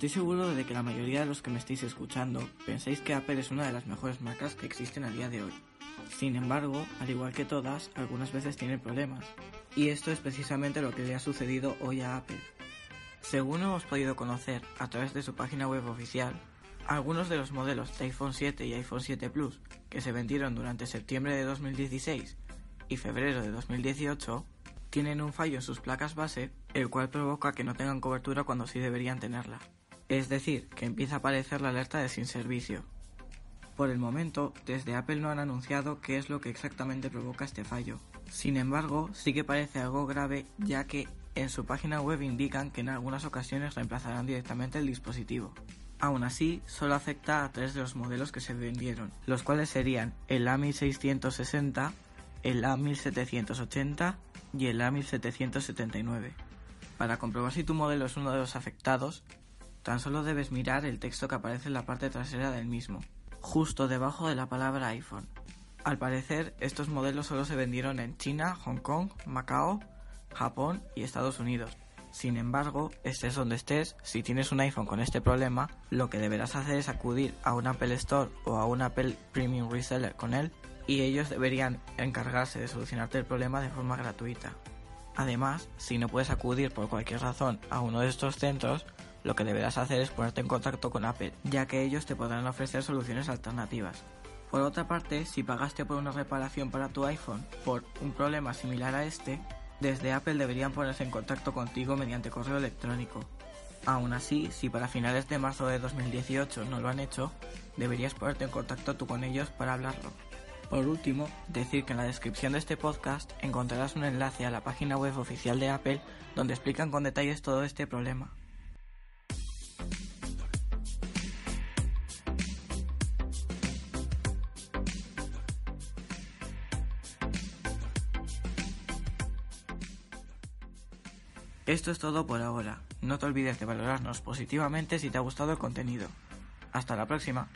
Estoy seguro de que la mayoría de los que me estáis escuchando pensáis que Apple es una de las mejores marcas que existen a día de hoy. Sin embargo, al igual que todas, algunas veces tiene problemas. Y esto es precisamente lo que le ha sucedido hoy a Apple. Según hemos podido conocer a través de su página web oficial, algunos de los modelos de iPhone 7 y iPhone 7 Plus que se vendieron durante septiembre de 2016 y febrero de 2018 tienen un fallo en sus placas base, el cual provoca que no tengan cobertura cuando sí deberían tenerla. Es decir, que empieza a aparecer la alerta de sin servicio. Por el momento, desde Apple no han anunciado qué es lo que exactamente provoca este fallo. Sin embargo, sí que parece algo grave ya que en su página web indican que en algunas ocasiones reemplazarán directamente el dispositivo. Aún así, solo afecta a tres de los modelos que se vendieron, los cuales serían el A1660, el A1780 y el A1779. Para comprobar si tu modelo es uno de los afectados, tan solo debes mirar el texto que aparece en la parte trasera del mismo, justo debajo de la palabra iPhone. Al parecer, estos modelos solo se vendieron en China, Hong Kong, Macao, Japón y Estados Unidos. Sin embargo, estés donde estés, si tienes un iPhone con este problema, lo que deberás hacer es acudir a un Apple Store o a un Apple Premium Reseller con él y ellos deberían encargarse de solucionarte el problema de forma gratuita. Además, si no puedes acudir por cualquier razón a uno de estos centros, lo que deberás hacer es ponerte en contacto con Apple, ya que ellos te podrán ofrecer soluciones alternativas. Por otra parte, si pagaste por una reparación para tu iPhone por un problema similar a este, desde Apple deberían ponerse en contacto contigo mediante correo electrónico. Aún así, si para finales de marzo de 2018 no lo han hecho, deberías ponerte en contacto tú con ellos para hablarlo. Por último, decir que en la descripción de este podcast encontrarás un enlace a la página web oficial de Apple donde explican con detalles todo este problema. Esto es todo por ahora. No te olvides de valorarnos positivamente si te ha gustado el contenido. Hasta la próxima.